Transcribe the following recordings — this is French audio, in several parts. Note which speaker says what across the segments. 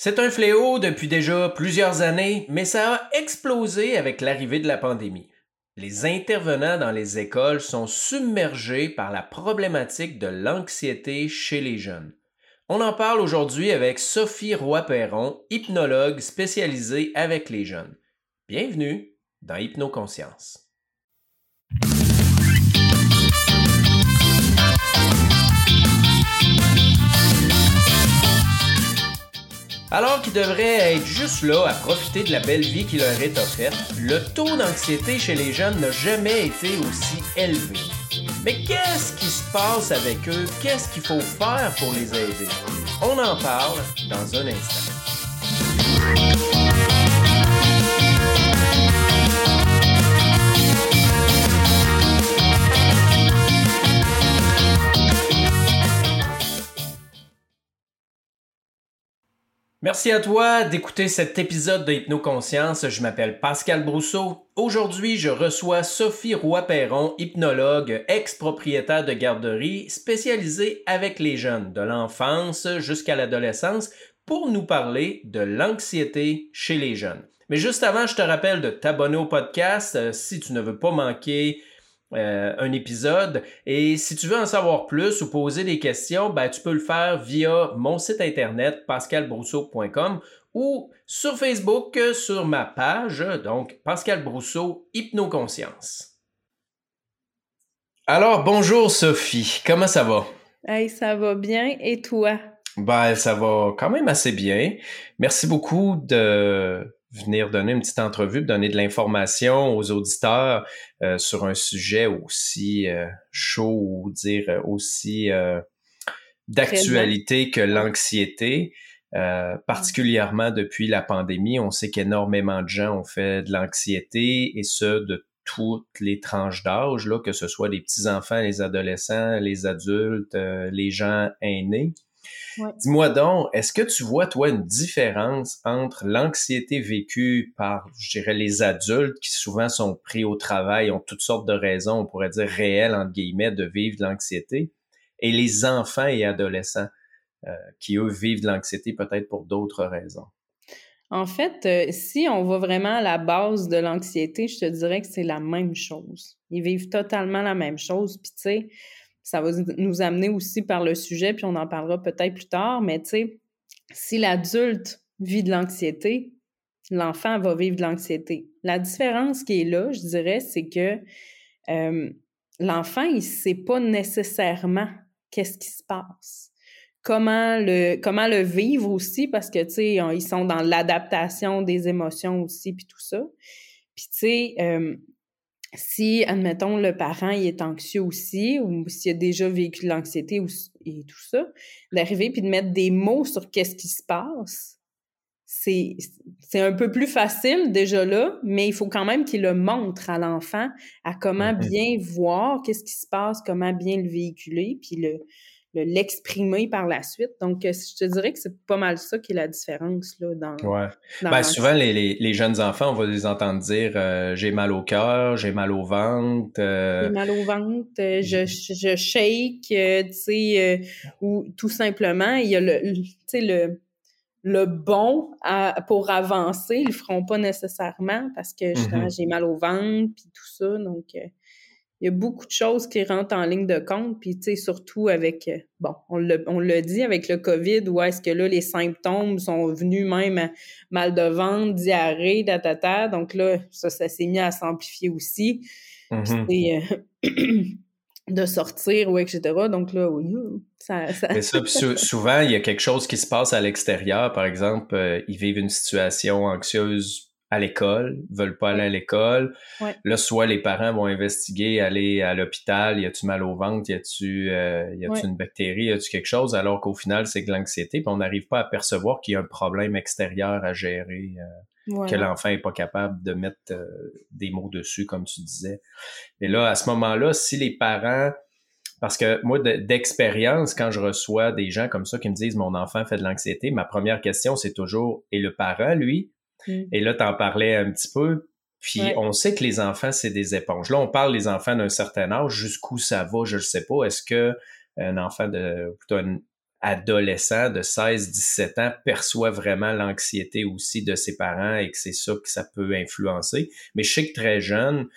Speaker 1: C'est un fléau depuis déjà plusieurs années, mais ça a explosé avec l'arrivée de la pandémie. Les intervenants dans les écoles sont submergés par la problématique de l'anxiété chez les jeunes. On en parle aujourd'hui avec Sophie Roy-Perron, hypnologue spécialisée avec les jeunes. Bienvenue dans Hypnoconscience. Alors qu'ils devraient être juste là à profiter de la belle vie qui leur est offerte, le taux d'anxiété chez les jeunes n'a jamais été aussi élevé. Mais qu'est-ce qui se passe avec eux? Qu'est-ce qu'il faut faire pour les aider? On en parle dans un instant. Merci à toi d'écouter cet épisode de Hypnoconscience. Je m'appelle Pascal Brousseau. Aujourd'hui, je reçois Sophie Roy-Perron, hypnologue, ex-propriétaire de garderie, spécialisée avec les jeunes, de l'enfance jusqu'à l'adolescence, pour nous parler de l'anxiété chez les jeunes. Mais juste avant, je te rappelle de t'abonner au podcast euh, si tu ne veux pas manquer euh, un épisode. Et si tu veux en savoir plus ou poser des questions, ben, tu peux le faire via mon site internet pascalbrousseau.com ou sur Facebook sur ma page, donc Pascal Brousseau, Hypnoconscience. Alors, bonjour Sophie, comment ça va?
Speaker 2: Hey, ça va bien et toi?
Speaker 1: Ben, ça va quand même assez bien. Merci beaucoup de venir donner une petite entrevue, donner de l'information aux auditeurs euh, sur un sujet aussi euh, chaud ou dire euh, aussi d'actualité que l'anxiété. particulièrement depuis la pandémie, on sait qu'énormément de gens ont fait de l'anxiété et ce de toutes les tranches d'âge, là, que ce soit les petits-enfants, les adolescents, les adultes, les gens aînés. Dis-moi donc, est-ce que tu vois, toi, une différence entre l'anxiété vécue par, je dirais, les adultes qui souvent sont pris au travail, ont toutes sortes de raisons, on pourrait dire réelles, entre guillemets, de vivre de l'anxiété, et les enfants et adolescents euh, qui, eux, vivent de l'anxiété peut-être pour d'autres raisons?
Speaker 2: En fait, euh, si on va vraiment à la base de l'anxiété, je te dirais que c'est la même chose. Ils vivent totalement la même chose. Puis, tu sais, ça va nous amener aussi par le sujet, puis on en parlera peut-être plus tard, mais tu sais, si l'adulte vit de l'anxiété, l'enfant va vivre de l'anxiété. La différence qui est là, je dirais, c'est que euh, l'enfant, il ne sait pas nécessairement qu'est-ce qui se passe. Comment le, comment le vivre aussi, parce que, tu sais, ils sont dans l'adaptation des émotions aussi, puis tout ça. Puis, tu sais, euh, si, admettons, le parent il est anxieux aussi, ou s'il a déjà vécu de l'anxiété et tout ça, d'arriver puis de mettre des mots sur qu'est-ce qui se passe, c'est, c'est un peu plus facile déjà là, mais il faut quand même qu'il le montre à l'enfant à comment mm-hmm. bien voir qu'est-ce qui se passe, comment bien le véhiculer, puis le, l'exprimer par la suite. Donc, euh, je te dirais que c'est pas mal ça qui est la différence là, dans.
Speaker 1: Ouais. ben, souvent, les, les, jeunes enfants, on va les entendre dire euh, j'ai mal au cœur, j'ai mal au ventre.
Speaker 2: Euh, j'ai mal au ventre, je, je shake, tu sais, ou tout simplement, il y a le, tu sais, le, le bon à, pour avancer, ils le feront pas nécessairement parce que justement, mm-hmm. j'ai mal au ventre, puis tout ça. Donc, il y a beaucoup de choses qui rentrent en ligne de compte, puis tu sais, surtout avec, euh, bon, on l'a dit avec le COVID, où est-ce que là, les symptômes sont venus même mal de ventre, diarrhée, tatata, donc là, ça, ça s'est mis à s'amplifier aussi. Euh, de sortir, ou etc. Donc là, oui, ça... ça...
Speaker 1: Mais ça souvent, il y a quelque chose qui se passe à l'extérieur, par exemple, euh, ils vivent une situation anxieuse à l'école, veulent pas aller à l'école. Là, soit les parents vont investiguer, aller à l'hôpital, y a-tu mal au ventre, y a-tu euh, y a-tu une bactérie, y a-tu quelque chose, alors qu'au final, c'est que l'anxiété, puis on n'arrive pas à percevoir qu'il y a un problème extérieur à gérer, euh, que l'enfant est pas capable de mettre euh, des mots dessus, comme tu disais. Et là, à ce moment-là, si les parents parce que moi, d'expérience, quand je reçois des gens comme ça qui me disent mon enfant fait de l'anxiété, ma première question, c'est toujours et le parent, lui, Mm. Et là, tu en parlais un petit peu. Puis on sait que les enfants, c'est des éponges. Là, on parle des enfants d'un certain âge. Jusqu'où ça va, je ne sais pas. Est-ce que un enfant de plutôt adolescent de 16-17 ans perçoit vraiment l'anxiété aussi de ses parents et que c'est ça que ça peut influencer? Mais je sais que très jeune,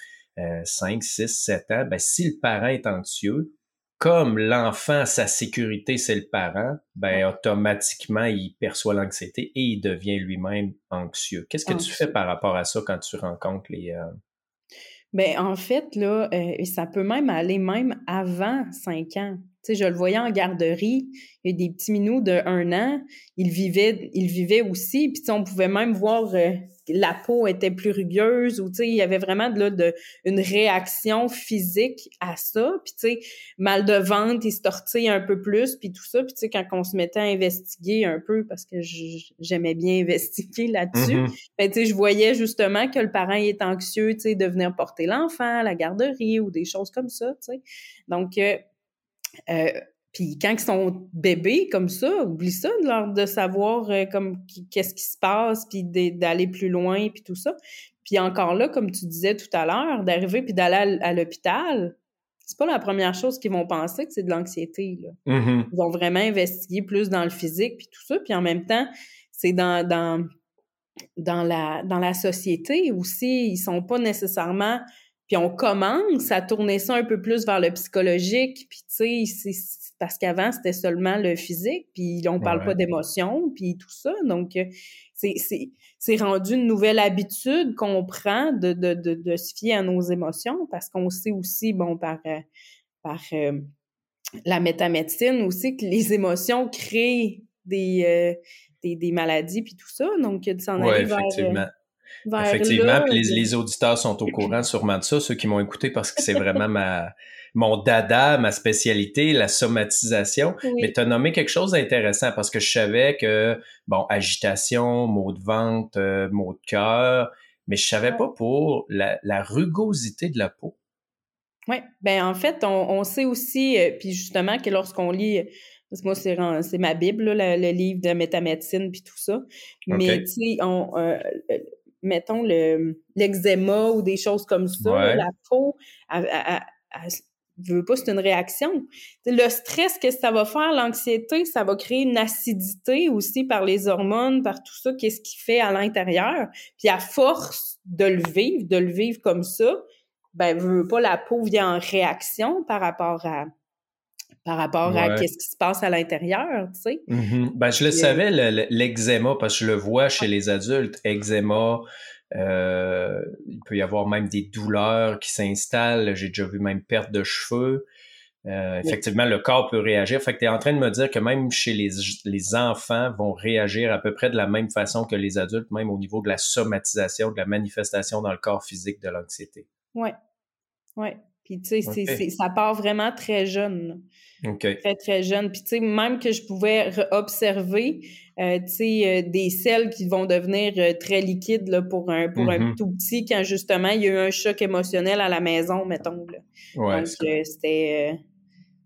Speaker 1: 5, 6, 7 ans, ben, si le parent est anxieux, comme l'enfant, sa sécurité, c'est le parent, ben automatiquement, il perçoit l'anxiété et il devient lui-même anxieux. Qu'est-ce que tu fais par rapport à ça quand tu rencontres les... Euh...
Speaker 2: Ben, en fait, là, euh, ça peut même aller même avant 5 ans. Tu sais, je le voyais en garderie, il y a des petits minous de un an, il vivait, il vivait aussi, puis on pouvait même voir euh, la peau était plus rugueuse ou tu sais il y avait vraiment de, là, de une réaction physique à ça puis tu sais mal de ventre il se tortille un peu plus puis tout ça puis tu sais quand on se mettait à investiguer un peu parce que j'aimais bien investiguer là-dessus mm-hmm. ben, tu sais je voyais justement que le parent est anxieux tu sais de venir porter l'enfant à la garderie ou des choses comme ça tu sais donc euh, euh puis quand ils sont bébés comme ça, oublie ça de leur de savoir euh, comme qu'est-ce qui se passe, puis d'aller plus loin, puis tout ça. Puis encore là, comme tu disais tout à l'heure, d'arriver puis d'aller à, l'hôpital, c'est pas la première chose qu'ils vont penser que c'est de l'anxiété.
Speaker 1: Mm-hmm.
Speaker 2: Ils vont vraiment investiguer plus dans le physique puis tout ça. Puis en même temps, c'est dans, dans, dans, la, dans la société aussi, ils sont pas nécessairement puis on commence à tourner ça un peu plus vers le psychologique, puis tu sais, parce qu'avant, c'était seulement le physique, puis on parle pas d'émotion, puis tout ça. Donc, euh, c'est rendu une nouvelle habitude qu'on prend de, de, de, se fier à nos émotions, parce qu'on sait aussi, bon, par, euh, par euh, la métamédecine aussi, que les émotions créent des, des, des, maladies, puis tout ça. Donc, de s'en aller vers
Speaker 1: Effectivement, les, les, auditeurs sont au courant sûrement de ça, ceux qui m'ont écouté parce que c'est vraiment ma mon dada, ma spécialité, la somatisation. Mais tu as nommé quelque chose d'intéressant parce que je savais que, bon, agitation, maux de ventre, euh, maux de cœur, mais je savais pas pour la, la, rugosité de la peau.
Speaker 2: Oui, ben en fait, on, on sait aussi, euh, puis justement, que lorsqu'on lit parce que moi, c'est ma Bible, le, livre de métamédecine puis tout ça. Mais, tu sais, on, euh, mettons, le, l'eczéma ou des choses comme ça, la peau, elle, veut pas, c'est une réaction. Le stress, qu'est-ce que ça va faire? L'anxiété, ça va créer une acidité aussi par les hormones, par tout ça, qu'est-ce qui fait à l'intérieur. Puis à force de le vivre, de le vivre comme ça, ben, veut pas, la peau vient en réaction par rapport à, par rapport à qu'est-ce qui se passe à l'intérieur, tu sais.
Speaker 1: Mm-hmm. Ben, je le savais, l'eczéma, parce que je le vois chez les adultes, eczéma, euh, il peut y avoir même des douleurs qui s'installent. J'ai déjà vu même perte de cheveux. Euh, effectivement, le corps peut réagir. Fait que tu es en train de me dire que même chez les, les enfants vont réagir à peu près de la même façon que les adultes, même au niveau de la somatisation, de la manifestation dans le corps physique de l'anxiété.
Speaker 2: Oui. Oui. Puis, tu sais, ça part vraiment très jeune. Très, très jeune. Puis, tu sais, même que je pouvais observer, euh, tu sais, euh, des selles qui vont devenir euh, très liquides là, pour, un, pour un mm-hmm. tout petit quand, justement, il y a eu un choc émotionnel à la maison, mettons. Là. Donc, c'était...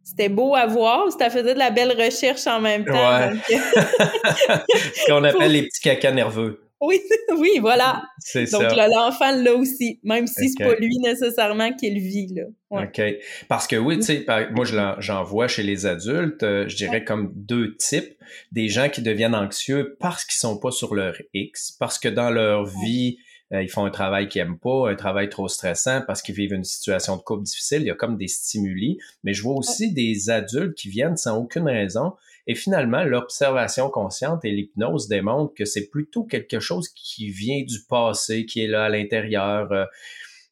Speaker 2: c'était beau à voir, ça faisait de la belle recherche en même temps.
Speaker 1: Ce qu'on appelle les petits cacas nerveux.
Speaker 2: Oui, oui, voilà. C'est Donc, l'enfant l'a aussi, même si c'est pas lui nécessairement qui le vit, là.
Speaker 1: OK. Parce que oui, tu sais, moi, j'en vois chez les adultes, euh, je dirais comme deux types. Des gens qui deviennent anxieux parce qu'ils sont pas sur leur X, parce que dans leur vie, euh, ils font un travail qu'ils aiment pas, un travail trop stressant parce qu'ils vivent une situation de couple difficile. Il y a comme des stimuli. Mais je vois aussi des adultes qui viennent sans aucune raison et finalement, l'observation consciente et l'hypnose démontrent que c'est plutôt quelque chose qui vient du passé, qui est là à l'intérieur. Euh,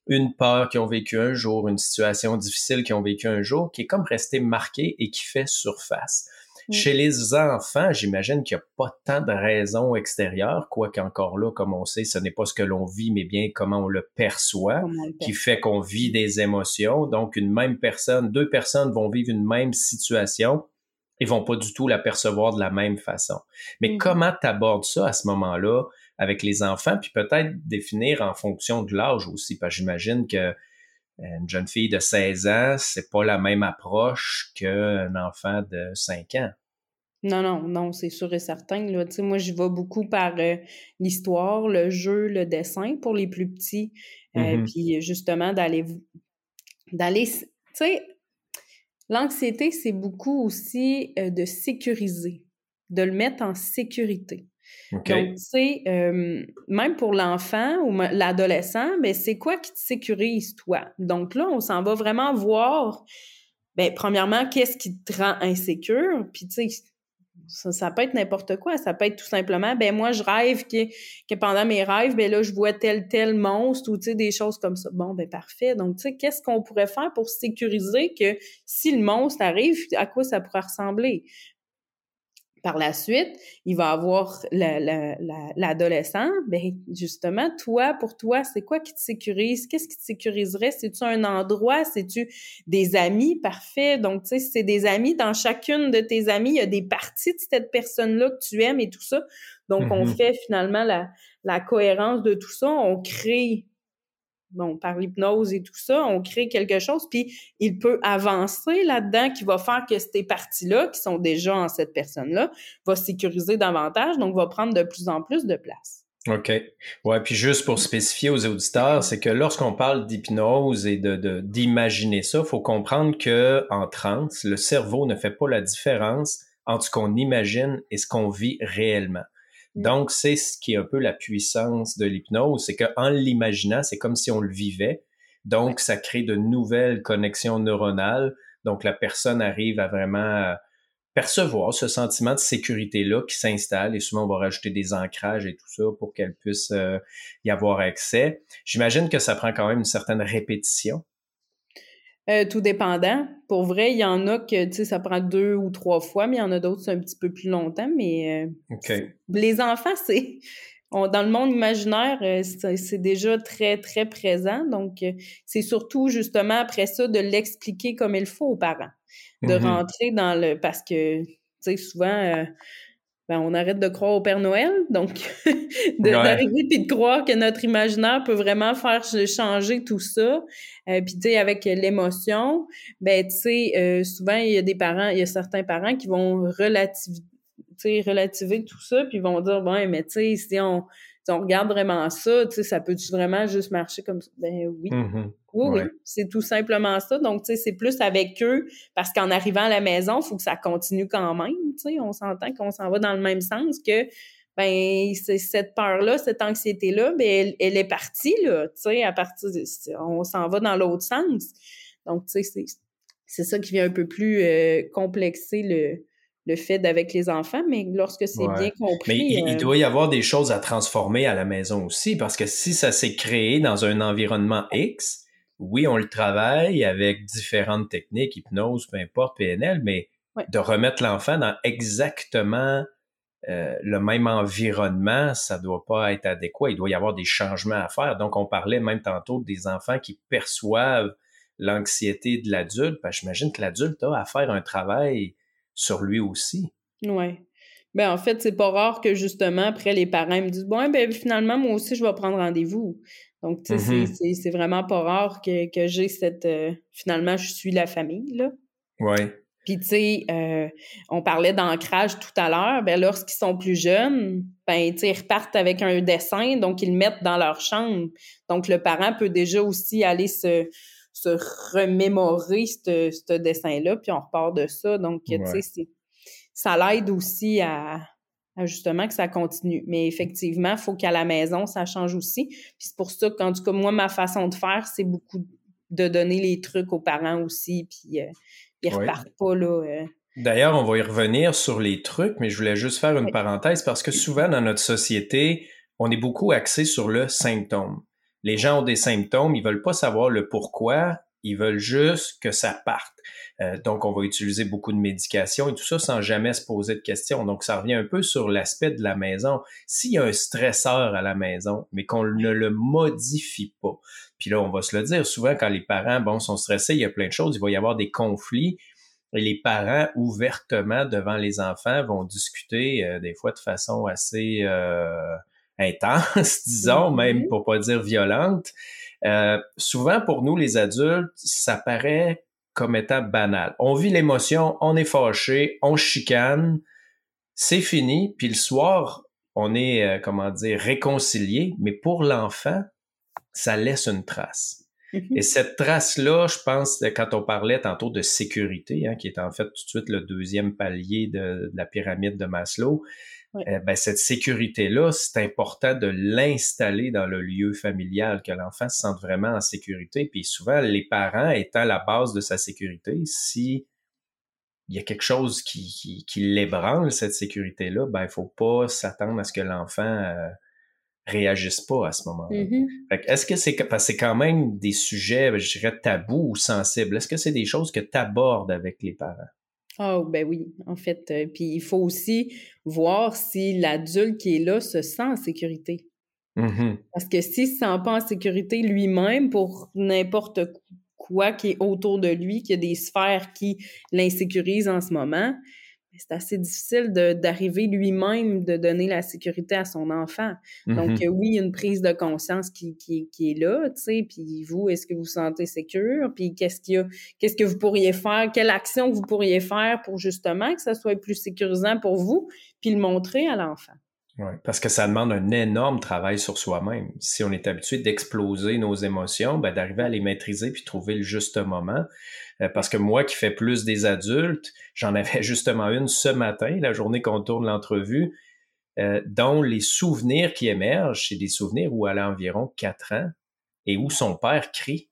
Speaker 1: une peur qu'ils ont vécu un jour, une situation difficile qu'ils ont vécu un jour, qui est comme resté marquée et qui fait surface. Mm. Chez les enfants, j'imagine qu'il n'y a pas tant de raisons extérieures, quoique encore là, comme on sait, ce n'est pas ce que l'on vit, mais bien comment on le perçoit, qui fait qu'on vit des émotions. Donc, une même personne, deux personnes vont vivre une même situation ils vont pas du tout la percevoir de la même façon. Mais mm-hmm. comment tu abordes ça à ce moment-là avec les enfants, puis peut-être définir en fonction de l'âge aussi, parce que j'imagine que euh, une jeune fille de 16 ans, c'est pas la même approche qu'un enfant de 5 ans.
Speaker 2: Non, non, non, c'est sûr et certain. Là. moi, je vais beaucoup par euh, l'histoire, le jeu, le dessin pour les plus petits. Euh, mm-hmm. Puis justement, d'aller d'aller. Tu sais, L'anxiété, c'est beaucoup aussi euh, de sécuriser, de le mettre en sécurité. Donc, tu sais, euh, même pour l'enfant ou l'adolescent, ben, c'est quoi qui te sécurise, toi? Donc là, on s'en va vraiment voir, ben, premièrement, qu'est-ce qui te rend insécure? Puis, tu sais, ça, peut être n'importe quoi. Ça peut être tout simplement, ben moi, je rêve que, que pendant mes rêves, ben là, je vois tel, tel monstre ou, tu sais, des choses comme ça. Bon, ben parfait. Donc, tu sais, qu'est-ce qu'on pourrait faire pour sécuriser que si le monstre arrive, à quoi ça pourrait ressembler? Par la suite, il va avoir l'adolescent. ben justement, toi, pour toi, c'est quoi qui te sécurise? Qu'est-ce qui te sécuriserait? C'est-tu un endroit? C'est-tu des amis? Parfait. Donc, tu sais, c'est des amis. Dans chacune de tes amis, il y a des parties de cette personne-là que tu aimes et tout ça. Donc, on mm-hmm. fait finalement la, la cohérence de tout ça. On crée bon, par l'hypnose et tout ça, on crée quelque chose, puis il peut avancer là-dedans qui va faire que ces parties-là, qui sont déjà en cette personne-là, va sécuriser davantage, donc va prendre de plus en plus de place.
Speaker 1: OK. Ouais, puis juste pour spécifier aux auditeurs, c'est que lorsqu'on parle d'hypnose et de d'imaginer ça, il faut comprendre que en transe, le cerveau ne fait pas la différence entre ce qu'on imagine et ce qu'on vit réellement. Donc, c'est ce qui est un peu la puissance de l'hypnose, c'est qu'en l'imaginant, c'est comme si on le vivait. Donc, ça crée de nouvelles connexions neuronales. Donc, la personne arrive à vraiment percevoir ce sentiment de sécurité-là qui s'installe et souvent on va rajouter des ancrages et tout ça pour qu'elle puisse euh, y avoir accès. J'imagine que ça prend quand même une certaine répétition.
Speaker 2: Euh, tout dépendant. Pour vrai, il y en a que, tu sais, ça prend deux ou trois fois, mais il y en a d'autres, c'est un petit peu plus longtemps. Mais
Speaker 1: euh,
Speaker 2: les enfants, c'est... dans le monde imaginaire, euh, c'est déjà très, très présent. Donc, c'est surtout, justement, après ça, de l'expliquer comme il faut aux parents. De mm-hmm. rentrer dans le... Parce que, tu sais, souvent ben, on arrête de croire au Père Noël. Donc, d'arriver puis de croire que notre imaginaire peut vraiment faire changer tout ça. Euh, puis, tu sais, avec l'émotion, ben, tu sais, euh, souvent, il y a des parents, il y a certains parents qui vont relativiser, relativer tout ça, puis vont dire, bon, mais tu sais, si on si on regarde vraiment ça, tu sais, ça peut vraiment juste marcher comme ça? Ben oui.
Speaker 1: Mm-hmm.
Speaker 2: Oui, oui. C'est tout simplement ça. Donc, tu sais, c'est plus avec eux parce qu'en arrivant à la maison, il faut que ça continue quand même. Tu sais, on s'entend qu'on s'en va dans le même sens que ben cette peur-là, cette anxiété-là, ben elle, est partie, là, tu sais, à partir de, on s'en va dans l'autre sens. Donc, tu sais, c'est ça qui vient un peu plus euh, complexer le, le fait d'avec les enfants, mais lorsque c'est bien compris.
Speaker 1: Mais il, euh, doit y avoir des choses à transformer à la maison aussi, parce que si ça s'est créé dans un environnement X, oui, on le travaille avec différentes techniques, hypnose, peu importe, PNL, mais de remettre l'enfant dans exactement euh, le même environnement, ça doit pas être adéquat. Il doit y avoir des changements à faire. Donc, on parlait même tantôt des enfants qui perçoivent l'anxiété de l'adulte. Ben, j'imagine que l'adulte a à faire un travail sur lui aussi.
Speaker 2: Oui. Ben, en fait, c'est pas rare que justement, après, les parents me disent Bon, ben, finalement, moi aussi, je vais prendre rendez-vous. Donc, tu sais, mm-hmm. c'est vraiment pas rare que, que j'ai cette. Euh, finalement, je suis la famille, là.
Speaker 1: Oui.
Speaker 2: Puis, tu sais, euh, on parlait d'ancrage tout à l'heure. Ben, lorsqu'ils sont plus jeunes, ben, tu sais, ils repartent avec un dessin, donc ils le mettent dans leur chambre. Donc, le parent peut déjà aussi aller se, se remémorer ce dessin-là, puis on repart de ça. Donc, tu sais, ça l'aide aussi à, justement que ça continue. Mais effectivement, il faut qu'à la maison, ça change aussi. Puis c'est pour ça qu'en tout cas, moi, ma façon de faire, c'est beaucoup de donner les trucs aux parents aussi, puis euh, ils repartent pas là. Euh.
Speaker 1: D'ailleurs, on va y revenir sur les trucs, mais je voulais juste faire une parenthèse parce que souvent dans notre société, on est beaucoup axé sur le symptôme les gens ont des symptômes, ils veulent pas savoir le pourquoi, ils veulent juste que ça parte. Euh, donc, on va utiliser beaucoup de médication et tout ça sans jamais se poser de questions. Donc, ça revient un peu sur l'aspect de la maison. S'il y a un stresseur à la maison, mais qu'on ne le modifie pas, puis là, on va se le dire, souvent quand les parents, bon, sont stressés, il y a plein de choses, il va y avoir des conflits et les parents, ouvertement devant les enfants, vont discuter euh, des fois de façon assez... Euh, intense, disons, même mm-hmm. pour pas dire violente. Euh, souvent, pour nous, les adultes, ça paraît comme étant banal. On vit l'émotion, on est fâché, on chicane, c'est fini, puis le soir, on est, euh, comment dire, réconcilié, mais pour l'enfant, ça laisse une trace. Et cette trace-là, je pense, quand on parlait tantôt de sécurité, hein, qui est en fait tout de suite le deuxième palier de, la pyramide de Maslow, euh, ben, cette sécurité-là, c'est important de l'installer dans le lieu familial, que l'enfant se sente vraiment en sécurité. Puis souvent, les parents étant la base de sa sécurité, si il y a quelque chose qui, qui, l'ébranle, cette sécurité-là, ben, il faut pas s'attendre à ce que l'enfant euh, réagissent pas à ce moment-là. Mm-hmm. Est-ce que c'est parce que c'est quand même des sujets, je dirais, tabous ou sensibles? Est-ce que c'est des choses que tu abordes avec les parents?
Speaker 2: Oh, ben oui, en fait. Euh, puis il faut aussi voir si l'adulte qui est là se sent en sécurité. Mm-hmm. Parce que s'il se sent pas en sécurité lui-même pour n'importe quoi qui est autour de lui, qu'il y a des sphères qui l'insécurisent en ce moment, c'est assez difficile d'arriver lui-même de donner la sécurité à son enfant. Donc, mm-hmm. oui, il y a une prise de conscience qui, qui, qui est là, tu sais, puis vous, est-ce que vous vous sentez sécure? Puis qu'est-ce qu'il y a, qu'est-ce que vous pourriez faire? Quelle action vous pourriez faire pour justement que ça soit plus sécurisant pour vous, puis le montrer à l'enfant?
Speaker 1: Parce que ça demande un énorme travail sur soi-même. Si on est habitué d'exploser nos émotions, ben d'arriver à les maîtriser puis trouver le juste moment. Euh, parce que moi qui fais plus des adultes, j'en avais justement une ce matin, la journée qu'on tourne l'entrevue, euh, dont les souvenirs qui émergent, c'est des souvenirs où elle a environ quatre ans et où son père crie.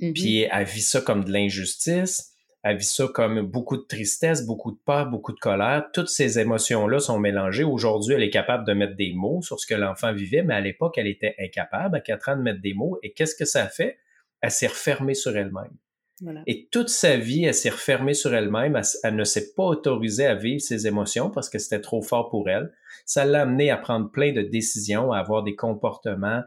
Speaker 1: Mm-hmm. Puis elle vit ça comme de l'injustice elle vit ça comme beaucoup de tristesse, beaucoup de peur, beaucoup de colère. Toutes ces émotions-là sont mélangées. Aujourd'hui, elle est capable de mettre des mots sur ce que l'enfant vivait, mais à l'époque, elle était incapable, à quatre ans, de mettre des mots. Et qu'est-ce que ça fait? Elle s'est refermée sur elle-même. Et toute sa vie, elle s'est refermée sur elle-même. Elle, ne s'est pas autorisée à vivre ses émotions parce que c'était trop fort pour elle. Ça l'a amené à prendre plein de décisions, à avoir des comportements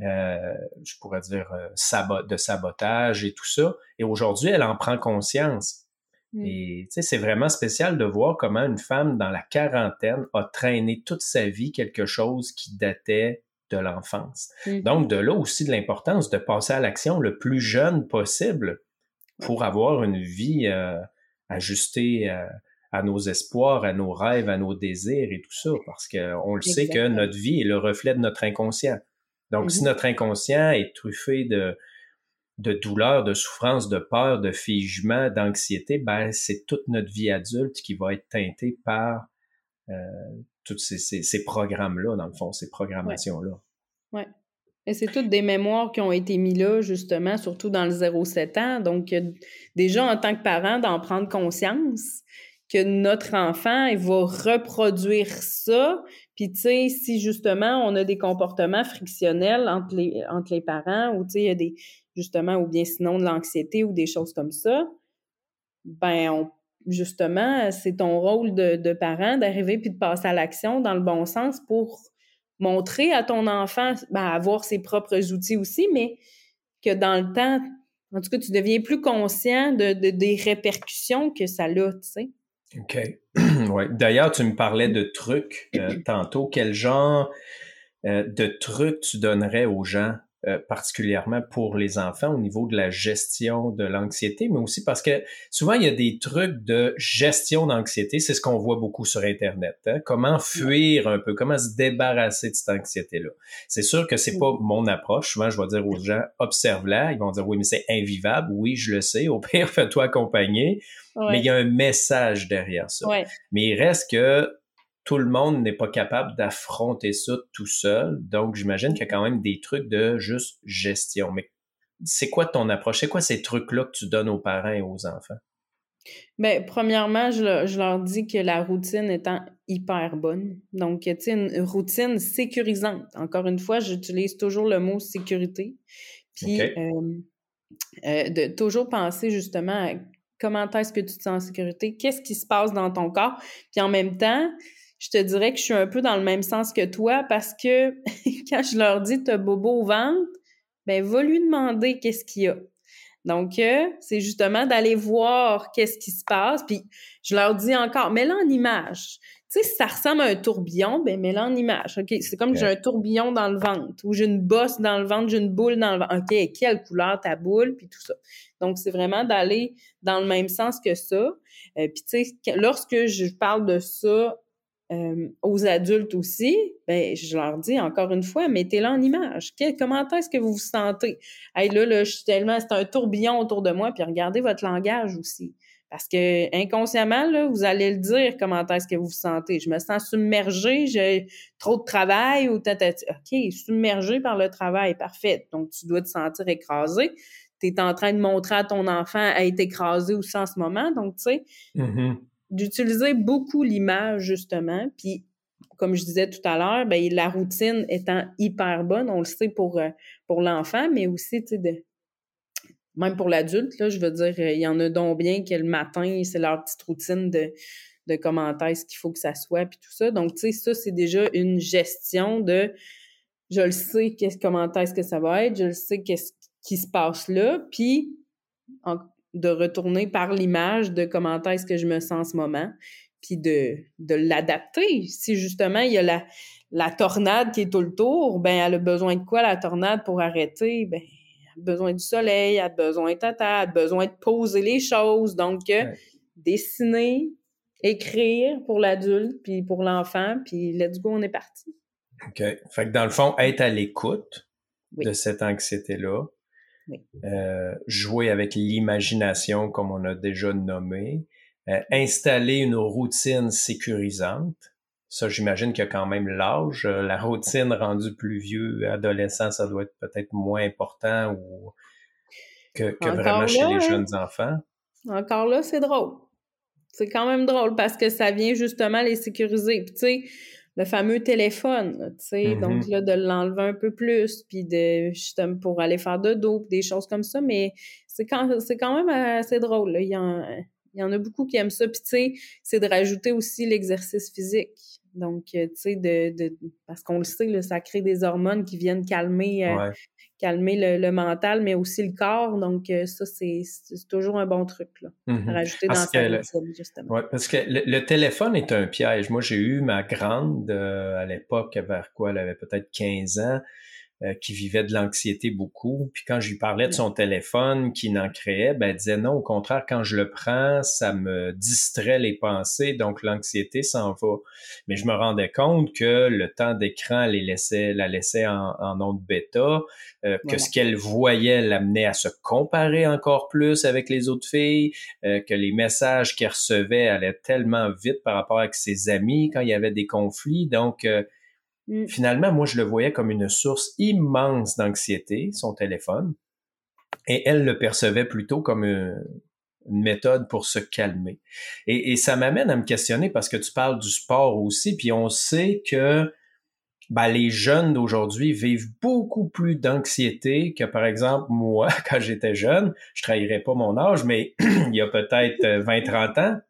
Speaker 1: euh, je pourrais dire, euh, de sabotage et tout ça. Et aujourd'hui, elle en prend conscience. Mm. Et tu sais, c'est vraiment spécial de voir comment une femme dans la quarantaine a traîné toute sa vie quelque chose qui datait de l'enfance. Mm. Donc, de là aussi de l'importance de passer à l'action le plus jeune possible pour avoir une vie euh, ajustée à nos espoirs, à nos rêves, à nos désirs et tout ça, parce qu'on le sait que notre vie est le reflet de notre inconscient. Donc, si mmh notre inconscient est truffé de, de douleur, de souffrance, de peur, de figement, d'anxiété, ben, c'est toute notre vie adulte qui va être teintée par euh, tous ces, ces, programmes-là, dans le fond, ces programmations-là.
Speaker 2: Oui. Ouais. Et c'est toutes des mémoires qui ont été mises là, justement, surtout dans le 0-7 ans. Donc, déjà, en tant que parent, d'en prendre conscience que notre enfant, il va reproduire ça, puis, tu sais, si justement on a des comportements frictionnels entre les, entre les parents, ou tu sais, il y a des, justement, ou bien sinon de l'anxiété ou des choses comme ça, ben, justement, c'est ton rôle de, de parent d'arriver puis de passer à l'action dans le bon sens pour montrer à ton enfant, ben, avoir ses propres outils aussi, mais que dans le temps, en tout cas, tu deviens plus conscient de, de des répercussions que ça a, tu sais.
Speaker 1: OK. D'ailleurs, tu me parlais de trucs euh, tantôt. Quel genre euh, de trucs tu donnerais aux gens? Euh, particulièrement pour les enfants au niveau de la gestion de l'anxiété, mais aussi parce que souvent il y a des trucs de gestion d'anxiété, c'est ce qu'on voit beaucoup sur Internet. Hein. Comment fuir un peu, comment se débarrasser de cette anxiété-là. C'est sûr que c'est pas mon approche. Souvent, je vais dire aux gens, observe-la. Ils vont dire, oui, mais c'est invivable. Oui, je le sais. Au pire, fais-toi accompagner. Mais il y a un message derrière ça. Mais il reste que tout le monde n'est pas capable d'affronter ça tout seul. Donc, j'imagine qu'il y a quand même des trucs de juste gestion. Mais c'est quoi ton approche? C'est quoi ces trucs-là que tu donnes aux parents et aux enfants?
Speaker 2: Bien, premièrement, je, leur dis que la routine étant hyper bonne. Donc, tu sais, une routine sécurisante. Encore une fois, j'utilise toujours le mot sécurité. Puis, euh, euh, de toujours penser justement à comment est-ce que tu te sens en sécurité, qu'est-ce qui se passe dans ton corps? Puis en même temps, je te dirais que je suis un peu dans le même sens que toi parce que quand je leur dis t'as bobo au ventre, ben va lui demander qu'est-ce qu'il y a. Donc, euh, c'est justement d'aller voir qu'est-ce qui se passe. Puis, je leur dis encore, mets-le en image. Tu sais, si ça ressemble à un tourbillon, ben mets-le en image. OK, c'est comme j'ai un tourbillon dans le ventre ou j'ai une bosse dans le ventre, j'ai une boule dans le ventre. OK, quelle couleur ta boule, puis tout ça. Donc, c'est vraiment d'aller dans le même sens que ça. Euh, puis, tu sais, lorsque je parle de ça euh, aux adultes aussi, ben, je leur dis encore une fois, mettez-le en image. comment est-ce que vous vous sentez? Hey, là, là, je suis tellement, c'est un tourbillon autour de moi, puis regardez votre langage aussi. Parce que inconsciemment, là, vous allez le dire comment est-ce que vous vous sentez. Je me sens submergée, j'ai trop de travail ou tata. OK, submergé par le travail, parfait. Donc, tu dois te sentir écrasé. Tu es en train de montrer à ton enfant à être écrasé aussi en ce moment. Donc, tu sais, mm-hmm. D'utiliser beaucoup l'image, justement. Puis, comme je disais tout à l'heure, ben, la routine étant hyper bonne, on le sait pour, euh, pour l'enfant, mais aussi, tu sais, même pour l'adulte, là, je veux dire, il y en a donc bien que le matin, c'est leur petite routine de, de comment est-ce qu'il faut que ça soit, puis tout ça. Donc, tu sais, ça, c'est déjà une gestion de je le sais qu'est-ce, comment est-ce que ça va être, je le sais qu'est-ce qui se passe là, puis de retourner par l'image de comment est-ce que je me sens en ce moment, puis de, de l'adapter. Si justement il y a la, la tornade qui est tout le tour, ben elle a besoin de quoi la tornade pour arrêter? Ben besoin du soleil, elle a besoin de tata, elle a besoin de poser les choses. Donc, euh, dessiner, écrire pour l'adulte, puis pour l'enfant, puis let's go, on est parti.
Speaker 1: OK. Fait que dans le fond, être à l'écoute de cette anxiété-là, euh, jouer avec l'imagination, comme on a déjà nommé, euh, installer une routine sécurisante, ça, j'imagine qu'il y a quand même l'âge. Euh, la routine rendue plus vieux, adolescent, ça doit être peut-être moins important ou que, vraiment chez les hein? jeunes enfants.
Speaker 2: Encore là, c'est drôle. C'est quand même drôle parce que ça vient justement les sécuriser. Puis tu sais, le fameux téléphone, tu sais, donc mm-hmm. là, de l'enlever un peu plus, puis de justement pour aller faire de dos, des choses comme ça, mais c'est quand, quand même assez drôle. Il, y en, il y en a beaucoup qui aiment ça. Puis tu sais, c'est de rajouter aussi l'exercice physique. Donc, euh, tu sais, de, de, parce qu'on le sait, là, ça crée des hormones qui viennent calmer, euh, calmer le, mental, mais aussi le corps. Donc, euh, ça, c'est toujours un bon truc là, à mm-hmm. rajouter dans sa routine, justement.
Speaker 1: Ouais, parce que le, téléphone est un piège. Moi, j'ai eu ma grande à l'époque, vers quoi, elle avait peut-être 15 ans. Euh, qui vivait de l'anxiété beaucoup. Puis quand je lui parlais de son téléphone qui n'en créait, ben, elle disait non, au contraire, quand je le prends, ça me distrait les pensées, donc l'anxiété s'en va. Mais je me rendais compte que le temps d'écran les laissait, la laissait en, en onde bêta, euh, que ce qu'elle voyait l'amenait à se comparer encore plus avec les autres filles, euh, que les messages qu'elle recevait allaient tellement vite par rapport avec ses amis quand il y avait des conflits. Donc, Mm. Finalement, moi, je le voyais comme une source immense d'anxiété, son téléphone, et elle le percevait plutôt comme une, méthode pour se calmer. Et, ça m'amène à me questionner parce que tu parles du sport aussi, puis on sait que ben, les jeunes d'aujourd'hui vivent beaucoup plus d'anxiété que, par exemple, moi, quand j'étais jeune. Je trahirais pas mon âge, mais il y a peut-être 20-30 ans,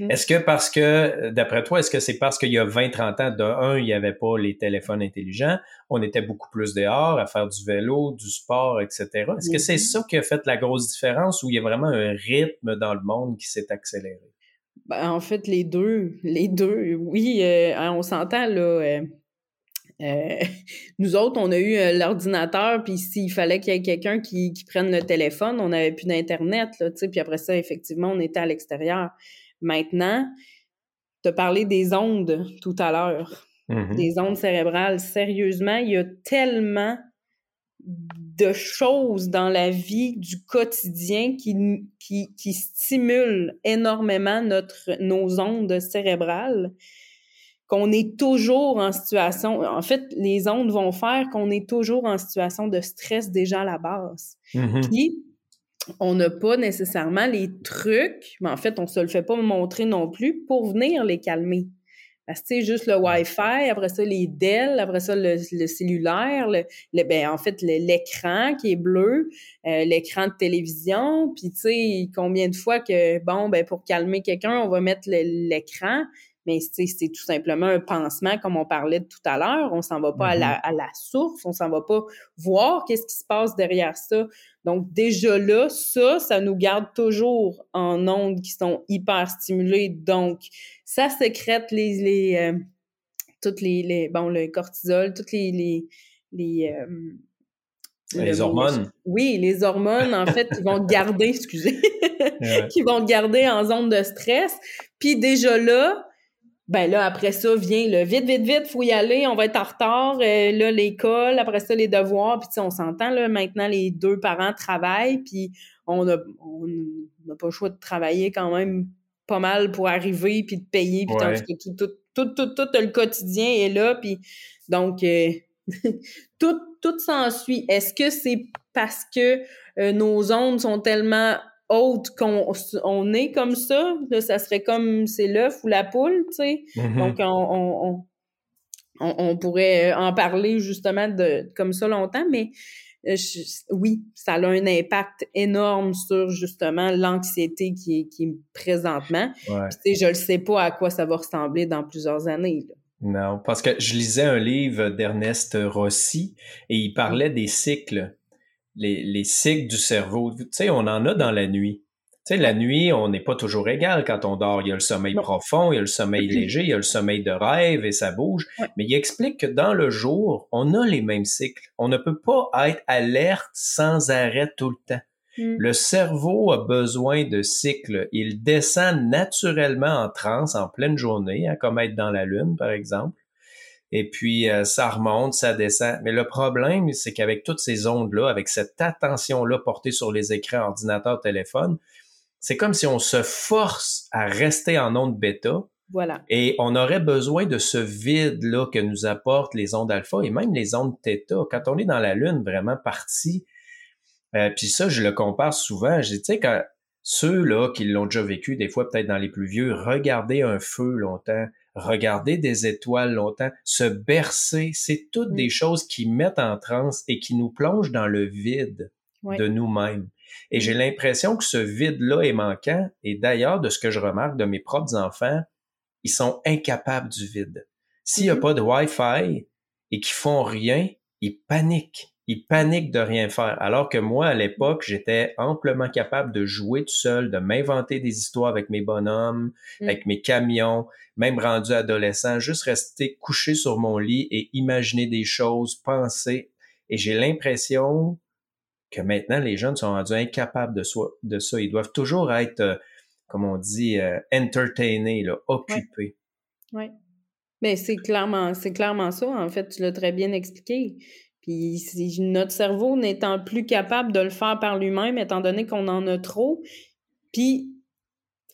Speaker 1: Mm. Est-ce que parce que, d'après toi, est-ce que c'est parce qu'il y a 20-30 ans, de un, il n'y avait pas les téléphones intelligents, on était beaucoup plus dehors à faire du vélo, du sport, etc. Est-ce que c'est mm-hmm. ça qui a fait la grosse différence ou il y a vraiment un rythme dans le monde qui s'est accéléré?
Speaker 2: Ben, en fait, les deux. Les deux. Oui, euh, on s'entend, là. Euh, euh, nous autres, on a eu l'ordinateur, puis s'il fallait qu'il y ait quelqu'un qui, qui, prenne le téléphone, on n'avait plus d'Internet, là, tu sais, puis après ça, effectivement, on était à l'extérieur. Maintenant, tu as parlé des ondes tout à l'heure, mm-hmm. des ondes cérébrales. Sérieusement, il y a tellement de choses dans la vie du quotidien qui, qui, qui stimulent énormément notre, nos ondes cérébrales qu'on est toujours en situation, en fait, les ondes vont faire qu'on est toujours en situation de stress déjà à la base. Mm-hmm. Puis, on n'a pas nécessairement les trucs, mais en fait, on se le fait pas montrer non plus pour venir les calmer. Parce que, juste le Wi-Fi, après ça, les Dell, après ça, le, cellulaire, le, ben, en fait, l'écran qui est bleu, euh, l'écran de télévision, puis, tu sais, combien de fois que, bon, ben, pour calmer quelqu'un, on va mettre l'écran, mais c'est tout simplement un pansement, comme on parlait tout à l'heure. On s'en va pas à, la, mm-hmm. à, la, source, on s'en va pas voir qu'est-ce qui se passe derrière ça. Donc, déjà là, ça, ça nous garde toujours en ondes qui sont hyper stimulées. Donc, ça sécrète les, les euh, toutes les, les, bon, le cortisol, toutes les, les, les
Speaker 1: euh, les hormones.
Speaker 2: Oui, les hormones, en fait, qui vont garder, excusez, qui vont garder en zone de stress. Puis déjà là, ben là, après ça, vient le vite, vite, vite, faut y aller, on va être en retard. Euh, là, l'école, après ça, les devoirs. Puis, on s'entend, là, maintenant, les deux parents travaillent, puis on n'a on, pas le choix de travailler quand même pas mal pour arriver, puis de payer, puis tout, tout, tout, tout, tout, le quotidien est là, puis donc, euh, tout, tout s'ensuit. Est-ce que c'est parce que euh, nos ondes sont tellement hautes qu'on on est comme ça? Là, ça serait comme c'est l'œuf ou la poule, tu sais. Mm-hmm. Donc, on, on, on, pourrait en parler justement de comme ça longtemps, mais euh, oui, ça a un impact énorme sur justement l'anxiété qui est, qui est présentement. Ouais. Puis, je ne sais pas à quoi ça va ressembler dans plusieurs années. Là.
Speaker 1: Non, parce que je lisais un livre d'Ernest Rossi et il parlait des cycles, les, les cycles du cerveau. Tu sais, on en a dans la nuit. Tu sais, la nuit, on n'est pas toujours égal quand on dort. Il y a le sommeil profond, il y a le sommeil léger, il y a le sommeil de rêve et ça bouge. Mais il explique que dans le jour, on a les mêmes cycles. On ne peut pas être alerte sans arrêt tout le temps. Mm. Le cerveau a besoin de cycles. Il descend naturellement en transe en pleine journée, hein, comme être dans la lune, par exemple. Et puis, euh, ça remonte, ça descend. Mais le problème, c'est qu'avec toutes ces ondes-là, avec cette attention-là portée sur les écrans, ordinateurs, téléphones, c'est comme si on se force à rester en onde bêta.
Speaker 2: Voilà.
Speaker 1: Et on aurait besoin de ce vide-là que nous apportent les ondes alpha et même les ondes theta. Quand on est dans la Lune, vraiment parti euh, puis ça, je le compare souvent. Je tu sais, quand ceux-là qui l'ont déjà vécu, des fois peut-être dans les plus vieux, regarder un feu longtemps, regarder des étoiles longtemps, se bercer, c'est toutes des choses qui mettent en transe et qui nous plongent dans le vide de nous-mêmes. Et j'ai l'impression que ce vide-là est manquant. Et d'ailleurs, de ce que je remarque de mes propres enfants, ils sont incapables du vide. S'il n'y a mm-hmm. pas de Wi-Fi et qu'ils font rien, ils paniquent il panique de rien faire. Alors que moi, à l'époque, j'étais amplement capable de jouer tout seul, de m'inventer des histoires avec mes bonhommes, mm. avec mes camions, même rendu adolescent, juste rester couché sur mon lit et imaginer des choses, penser. Et j'ai l'impression que maintenant, les jeunes sont rendus incapables de, de ça. Ils doivent toujours être, euh, comme on dit, euh, entertainés, là, occupés.
Speaker 2: Oui. Ouais. Mais c'est clairement, c'est clairement ça. En fait, tu l'as très bien expliqué. Puis notre cerveau n'étant plus capable de le faire par lui-même, étant donné qu'on en a trop, puis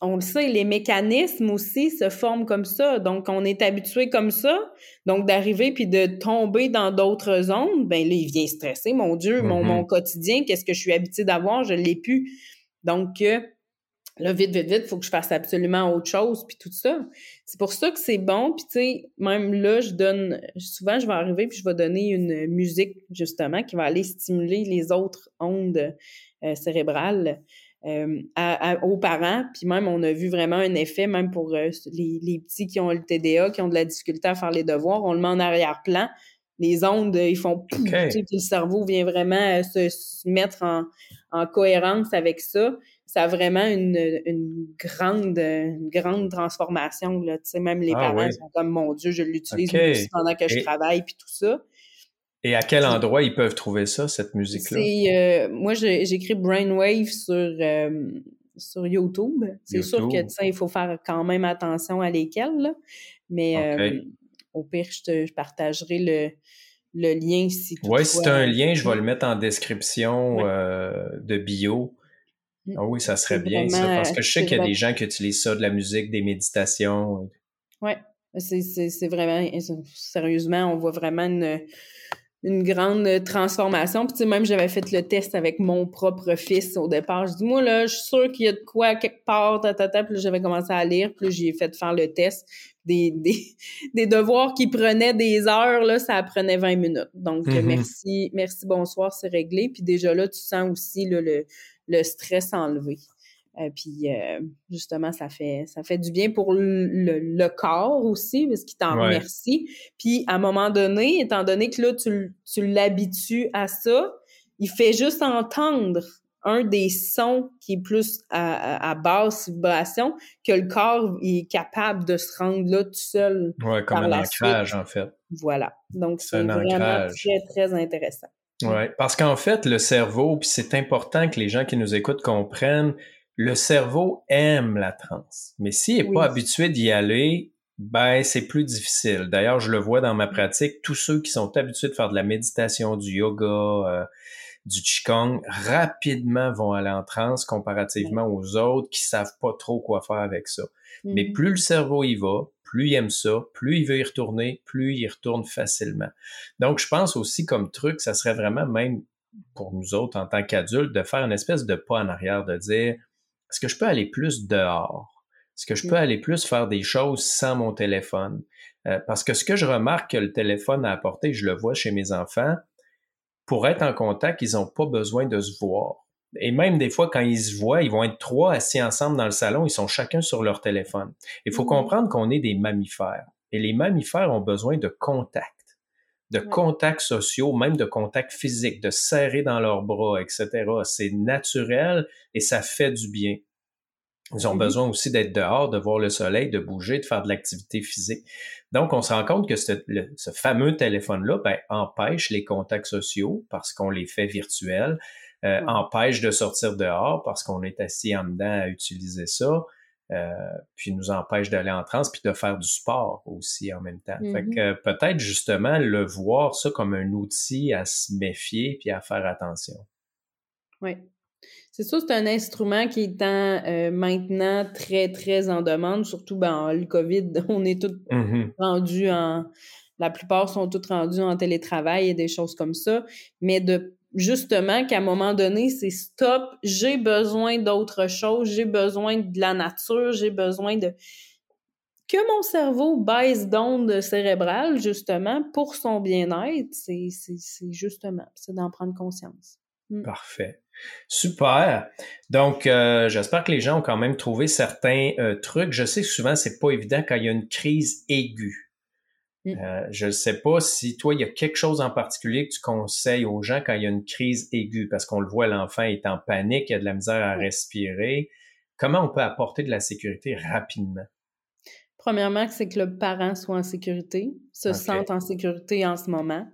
Speaker 2: on le sait, les mécanismes aussi se forment comme ça. Donc, on est habitué comme ça. Donc, d'arriver puis de tomber dans d'autres zones, ben là, il vient stresser. Mon Dieu, mon, mm-hmm. mon quotidien, qu'est-ce que je suis habitué d'avoir? Je l'ai plus. Donc, euh, là, vite, vite, vite, il faut que je fasse absolument autre chose, puis tout ça. C'est pour ça que c'est bon, puis tu sais, même là, je donne, souvent, je vais arriver, puis je vais donner une musique, justement, qui va aller stimuler les autres ondes euh, cérébrales euh, aux parents, puis même, on a vu vraiment un effet, même pour euh, les, les, petits qui ont le TDA, qui ont de la difficulté à faire les devoirs, on le met en arrière-plan, les ondes, ils font okay. puis le cerveau vient vraiment se, se mettre en, en cohérence avec ça ça a vraiment une, une grande, une grande transformation. Là. Tu sais, même les ah parents sont comme mon Dieu, je l'utilise pendant que je travaille puis tout ça.
Speaker 1: Et à quel endroit ils peuvent trouver ça, cette musique-là?
Speaker 2: Euh, moi, j'écris Brainwave sur, euh, sur YouTube. C'est sûr que il faut faire quand même attention à lesquels, là. mais euh, au pire, je, te, je partagerai le, le lien si
Speaker 1: tu Oui, si tu as un lien, je vais le mettre en description de bio. Mmh. Ah oui, ça serait bien ça, parce que je sais qu'il y a des gens qui utilisent ça, de la musique, des méditations.
Speaker 2: Oui, c'est vraiment, sérieusement, on voit vraiment une, une grande transformation. Puis, tu sais, même j'avais fait le test avec mon propre fils au départ. Je dis, moi, là, je suis sûre qu'il y a de quoi quelque part, ta, ta, ta. Puis j'avais commencé à lire, puis j'ai fait faire le test. Des, des, des, devoirs qui prenaient des heures, là, ça prenait 20 minutes. Donc, mmh merci, merci, bonsoir, c'est réglé. Puis déjà là, tu sens aussi le, le stress enlevé. Euh, puis euh, justement, ça fait ça fait du bien pour le, corps aussi, parce qu'il t'en remercie. Puis à un moment donné, étant donné que là, tu, tu l'habitues à ça, il fait juste entendre un des sons qui est plus à, à, basse vibration que le corps est capable de se rendre là tout seul.
Speaker 1: Ouais, comme un ancrage, en fait.
Speaker 2: Voilà. Donc, c'est vraiment très, très intéressant.
Speaker 1: Oui, parce qu'en fait, le cerveau, puis c'est important que les gens qui nous écoutent comprennent, le cerveau aime la transe. Mais s'il n'est pas habitué d'y aller, Ben, c'est plus difficile. D'ailleurs, je le vois dans ma pratique, tous ceux qui sont habitués de faire de la méditation, du yoga, euh, du qigong, rapidement vont aller en transe comparativement aux autres qui savent pas trop quoi faire avec ça. Mais mm-hmm. plus le cerveau y va, plus il aime ça, plus il veut y retourner, plus il y retourne facilement. Donc, je pense aussi comme truc, ça serait vraiment même pour nous autres en tant qu'adultes de faire une espèce de pas en arrière, de dire, est-ce que je peux aller plus dehors? Est-ce que je peux mm. aller plus faire des choses sans mon téléphone? Euh, parce que ce que je remarque que le téléphone a apporté, je le vois chez mes enfants, pour être en contact, ils n'ont pas besoin de se voir. Et même des fois, quand ils se voient, ils vont être trois assis ensemble dans le salon, ils sont chacun sur leur téléphone. Il faut mm-hmm. comprendre qu'on est des mammifères. Et les mammifères ont besoin de contact, de contacts sociaux, même de contacts physiques, de serrer dans leurs bras, etc. C'est naturel et ça fait du bien. Ils ont mm-hmm. besoin aussi d'être dehors, de voir le soleil, de bouger, de faire de l'activité physique. Donc, on se rend compte que ce, ce fameux téléphone-là ben, empêche les contacts sociaux parce qu'on les fait virtuels, euh, empêche de sortir dehors parce qu'on est assis en dedans à utiliser ça, euh, puis nous empêche d'aller en transe, puis de faire du sport aussi en même temps. Fait mm-hmm. que peut-être justement le voir ça comme un outil à se méfier puis à faire attention.
Speaker 2: Oui. C'est sûr, c'est un instrument qui est euh, maintenant très, très en demande, surtout ben, le COVID, on est tous mm-hmm. rendus en. La plupart sont tous rendus en télétravail et des choses comme ça. Mais de justement qu'à un moment donné, c'est stop, j'ai besoin d'autre chose, j'ai besoin de la nature, j'ai besoin de que mon cerveau baisse d'ondes cérébrales, justement, pour son bien-être, c'est justement, c'est d'en prendre conscience.
Speaker 1: Mm. Parfait. Super. Donc, euh, j'espère que les gens ont quand même trouvé certains euh, trucs. Je sais que souvent, c'est pas évident quand il y a une crise aiguë. Mm. Euh, je ne sais pas si toi, il y a quelque chose en particulier que tu conseilles aux gens quand il y a une crise aiguë, parce qu'on le voit, l'enfant est en panique, il a de la misère à respirer. Comment on peut apporter de la sécurité rapidement?
Speaker 2: Premièrement, c'est que le parent soit en sécurité, se sente en sécurité en ce moment,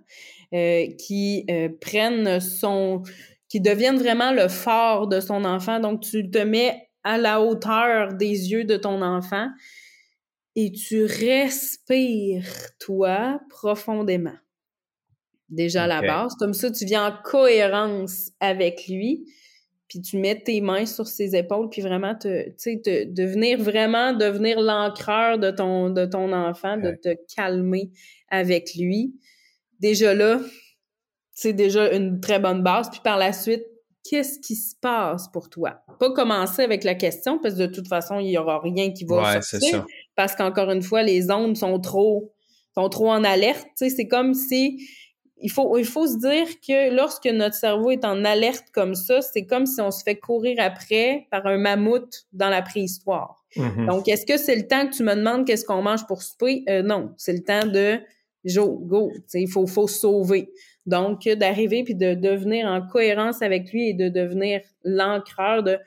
Speaker 2: euh, qui euh, prenne son, qui devienne vraiment le fort de son enfant. Donc, tu te mets à la hauteur des yeux de ton enfant et tu respires, toi, profondément. Déjà à la base. Comme ça, tu viens en cohérence avec lui, puis tu mets tes mains sur ses épaules, puis vraiment, te, te, devenir vraiment, devenir l'ancreur de ton, de ton enfant, de te calmer avec lui. Déjà là, c'est déjà une très bonne base. Puis par la suite, qu'est-ce qui se passe pour toi? Pas commencer avec la question, parce que de toute façon, il n'y aura rien qui va
Speaker 1: ouais, sortir.
Speaker 2: Parce qu'encore une fois, les ondes sont trop, sont trop en alerte. C'est comme si il faut, il faut se dire que lorsque notre cerveau est en alerte comme ça, c'est comme si on se fait courir après par un mammouth dans la préhistoire. Mm-hmm. Donc, est-ce que c'est le temps que tu me demandes qu'est-ce qu'on mange pour souper? Euh, non, c'est le temps de go, go. Il faut, faut sauver. Donc, d'arriver puis de devenir en cohérence avec lui et de devenir l'ancreur de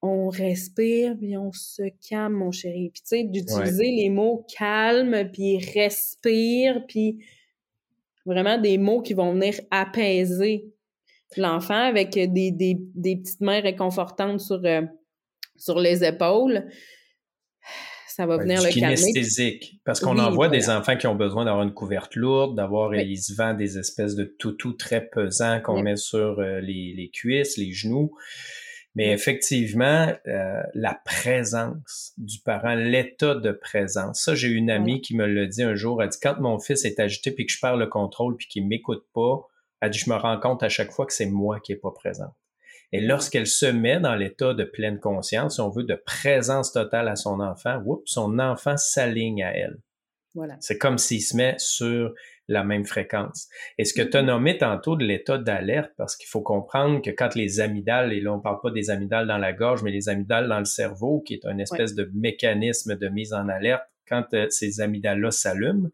Speaker 2: on respire puis on se calme, mon chéri. Puis tu sais, d'utiliser les mots calme puis respire puis vraiment des mots qui vont venir apaiser l'enfant avec des, des, des, petites mains réconfortantes sur, euh, sur les épaules ça va venir le
Speaker 1: calmer. Parce qu'on en voit des enfants qui ont besoin d'avoir une couverte lourde, d'avoir, ils se vendent des espèces de toutous très pesants qu'on met sur euh, les, les, cuisses, les genoux. Mais effectivement, euh, la présence du parent, l'état de présence. Ça, j'ai une amie qui me l'a dit un jour. Elle dit, quand mon fils est agité puis que je perds le contrôle puis qu'il m'écoute pas, elle dit, je me rends compte à chaque fois que c'est moi qui est pas présent. Et lorsqu'elle se met dans l'état de pleine conscience, si on veut, de présence totale à son enfant, son enfant s'aligne à elle. Voilà. C'est comme s'il se met sur la même fréquence. Et ce que tu as mm-hmm. nommé tantôt de l'état d'alerte, parce qu'il faut comprendre que quand les amygdales, et là on parle pas des amygdales dans la gorge, mais les amygdales dans le cerveau, qui est une espèce de mécanisme de mise en alerte, quand euh, ces amygdales-là s'allument,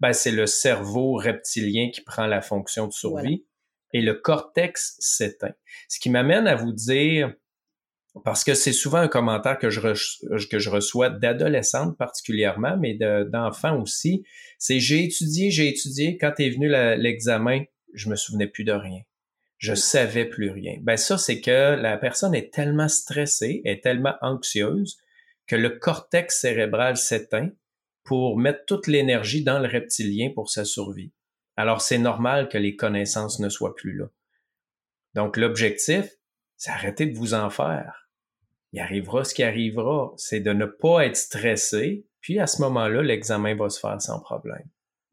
Speaker 1: ben, c'est le cerveau reptilien qui prend la fonction de survie et le cortex s'éteint. Ce qui m'amène à vous dire, parce que c'est souvent un commentaire que je, reçois d'adolescentes particulièrement, mais d'enfants aussi, c'est j'ai étudié, j'ai étudié, quand est venu l'examen, je me souvenais plus de rien. Je savais plus rien. Ben ça, c'est que la personne est tellement stressée, est tellement anxieuse que le cortex cérébral s'éteint pour mettre toute l'énergie dans le reptilien pour sa survie. Alors c'est normal que les connaissances ne soient plus là. Donc l'objectif, c'est arrêter de vous en faire. Il arrivera ce qui arrivera. C'est de ne pas être stressé, puis à ce moment-là, l'examen va se faire sans problème,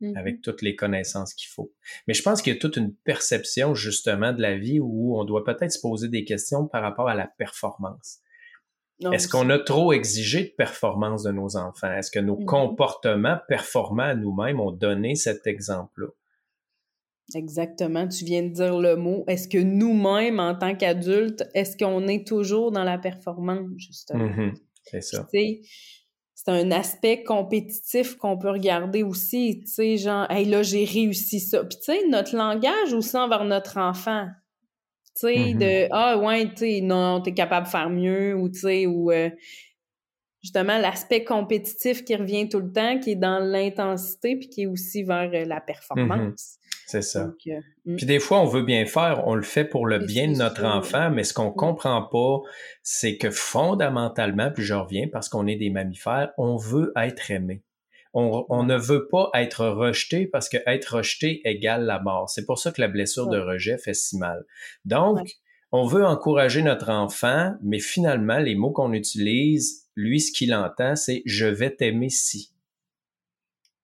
Speaker 1: mm-hmm. avec toutes les connaissances qu'il faut. Mais je pense qu'il y a toute une perception justement de la vie où on doit peut-être se poser des questions par rapport à la performance. Est-ce qu'on a trop exigé de performance de nos enfants? Est-ce que nos mm-hmm. comportements performants à nous-mêmes ont donné cet exemple-là?
Speaker 2: Exactement, tu viens de dire le mot. Est-ce que nous-mêmes, en tant qu'adultes, est-ce qu'on est toujours dans la performance, justement?
Speaker 1: Mm-hmm. c'est ça.
Speaker 2: c'est un aspect compétitif qu'on peut regarder aussi, tu sais, genre, hey, là, j'ai réussi ça. Puis, tu sais, notre langage aussi envers notre enfant. Tu sais, de, mm-hmm. ah, ouais, tu sais, non, t'es capable de faire mieux, ou, tu sais, ou, euh, justement l'aspect compétitif qui revient tout le temps, qui est dans l'intensité, puis qui est aussi vers euh, la performance.
Speaker 1: Mm-hmm. C'est ça. Euh, hmm. Puis des fois, on veut bien faire, on le fait pour le bien de notre enfant, mais ce qu'on comprend pas, c'est que fondamentalement, puis je reviens parce qu'on est des mammifères, on veut être aimé. On, ne veut pas être rejeté parce que être rejeté égale la mort. C'est pour ça que la blessure de rejet fait si mal. Donc, on veut encourager notre enfant, mais finalement, les mots qu'on utilise, lui, ce qu'il entend, c'est je vais t'aimer si.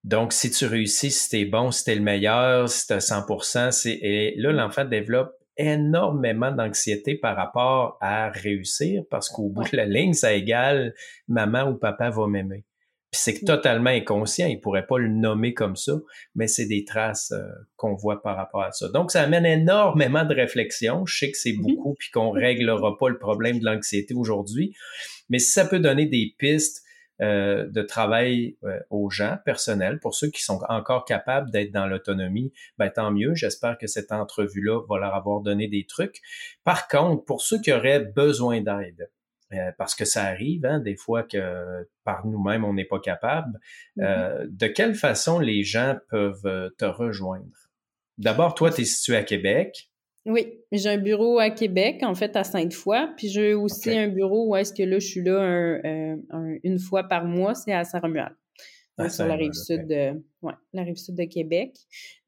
Speaker 1: Donc, si tu réussis, si t'es bon, si t'es le meilleur, si t'as 100%, c'est, et là, l'enfant développe énormément d'anxiété par rapport à réussir parce qu'au bout de la ligne, ça égale maman ou papa va m'aimer. Puis c'est totalement inconscient, il pourrait pas le nommer comme ça, mais c'est des traces euh, qu'on voit par rapport à ça. Donc ça amène énormément de réflexion. Je sais que c'est mm-hmm. beaucoup puis qu'on réglera pas le problème de l'anxiété aujourd'hui, mais si ça peut donner des pistes euh, de travail euh, aux gens personnels, pour ceux qui sont encore capables d'être dans l'autonomie, ben, tant mieux. J'espère que cette entrevue-là va leur avoir donné des trucs. Par contre, pour ceux qui auraient besoin d'aide, euh, parce que ça arrive, hein, des fois que par nous-mêmes, on n'est pas capable, mm-hmm. de quelle façon les gens peuvent te rejoindre? D'abord, toi, tu es situé à Québec.
Speaker 2: Oui, j'ai un bureau à Québec, en fait, à Sainte-Foy. Puis j'ai aussi un bureau où est-ce que là, je suis là euh, une fois par mois, c'est à Saint-Romuald. Sur la rive sud de, ouais, la rive sud de Québec.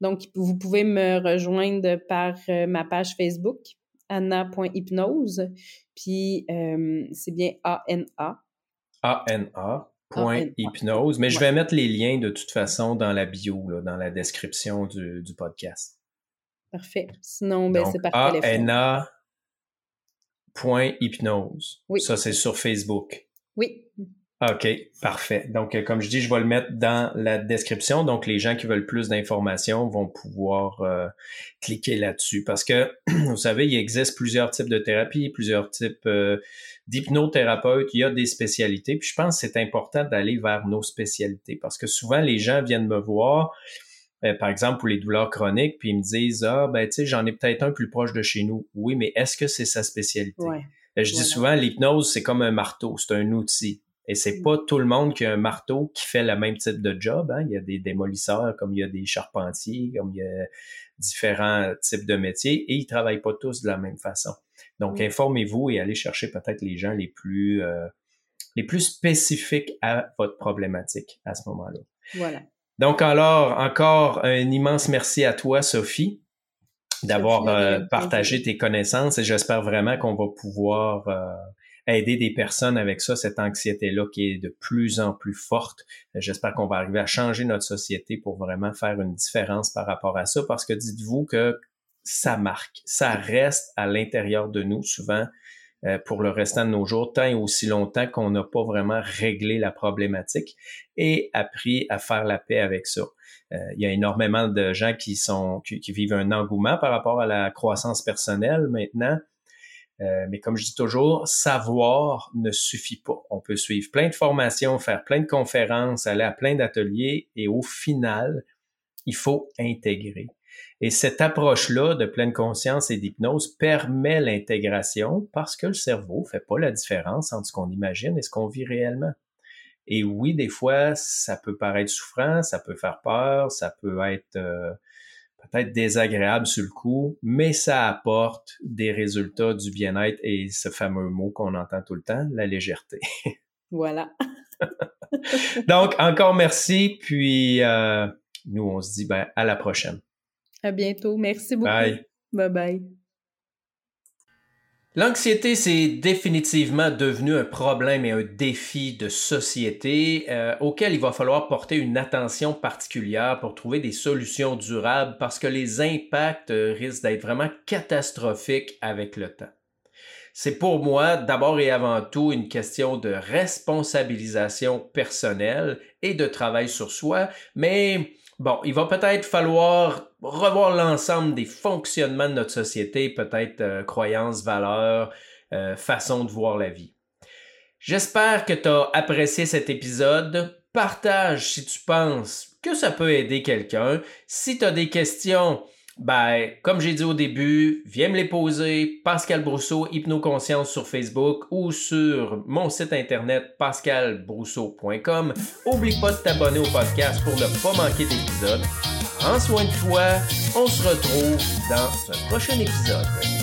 Speaker 2: Donc, vous pouvez me rejoindre par euh, ma page Facebook, anna.hypnose. Puis, euh, c'est bien A-N-A.
Speaker 1: A-N-A. Hypnose, mais je vais mettre les liens de toute façon dans la bio, là, dans la description du, du podcast.
Speaker 2: Parfait. Sinon, ben, c'est par téléphone.
Speaker 1: ANA.hypnose. Oui. Ça, c'est sur Facebook.
Speaker 2: Oui.
Speaker 1: OK, parfait. Donc, euh, comme je dis, je vais le mettre dans la description. Donc, les gens qui veulent plus d'informations vont pouvoir euh, cliquer là-dessus. Parce que, vous savez, il existe plusieurs types de thérapies, plusieurs types euh, d'hypnothérapeutes. Il y a des spécialités. Puis, je pense que c'est important d'aller vers nos spécialités. Parce que souvent, les gens viennent me voir euh, par exemple, pour les douleurs chroniques, puis ils me disent Ah, ben, tu sais, j'en ai peut-être un plus proche de chez nous. Oui, mais est-ce que c'est sa spécialité? Euh, je dis souvent, l'hypnose, c'est comme un marteau, c'est un outil. Et c'est mm. pas tout le monde qui a un marteau qui fait le même type de job. Hein. Il y a des démolisseurs, comme il y a des charpentiers, comme il y a différents types de métiers, et ils travaillent pas tous de la même façon. Donc, informez-vous et allez chercher peut-être les gens les plus euh, les plus spécifiques à votre problématique à ce moment-là.
Speaker 2: Voilà.
Speaker 1: Donc alors, encore un immense merci à toi, Sophie, d'avoir euh, partagé tes connaissances et j'espère vraiment qu'on va pouvoir euh, aider des personnes avec ça, cette anxiété-là qui est de plus en plus forte. J'espère qu'on va arriver à changer notre société pour vraiment faire une différence par rapport à ça parce que dites-vous que ça marque, ça reste à l'intérieur de nous souvent. Euh, pour le restant de nos jours, tant et aussi longtemps qu'on n'a pas vraiment réglé la problématique et appris à faire la paix avec ça. Euh, il y a énormément de gens qui sont qui, vivent un engouement par rapport à la croissance personnelle maintenant. Euh, mais comme je dis toujours, savoir ne suffit pas. On peut suivre plein de formations, faire plein de conférences, aller à plein d'ateliers et au final, il faut intégrer. Et cette approche-là de pleine conscience et d'hypnose permet l'intégration parce que le cerveau fait pas la différence entre ce qu'on imagine et ce qu'on vit réellement. Et oui, des fois, ça peut paraître souffrant, ça peut faire peur, ça peut être euh, peut-être désagréable sur le coup, mais ça apporte des résultats du bien-être et ce fameux mot qu'on entend tout le temps, la légèreté.
Speaker 2: Voilà.
Speaker 1: Donc, encore merci. Puis, euh, nous, on se dit ben, à la prochaine.
Speaker 2: À bientôt. Merci beaucoup.
Speaker 1: Bye.
Speaker 2: Bye bye.
Speaker 1: L'anxiété, c'est définitivement devenu un problème et un défi de société euh, auquel il va falloir porter une attention particulière pour trouver des solutions durables parce que les impacts euh, risquent d'être vraiment catastrophiques avec le temps. C'est pour moi d'abord et avant tout une question de responsabilisation personnelle et de travail sur soi, mais Bon, il va peut-être falloir revoir l'ensemble des fonctionnements de notre société, peut-être euh, croyances, valeurs, euh, façon de voir la vie. J'espère que tu as apprécié cet épisode. Partage si tu penses que ça peut aider quelqu'un. Si tu as des questions, ben, comme j'ai dit au début, viens me les poser. Pascal Brousseau, Hypnoconscience sur Facebook ou sur mon site internet pascalbrousseau.com. Oublie pas de t'abonner au podcast pour ne pas manquer d'épisodes. Prends soin de toi. On se retrouve dans un prochain épisode.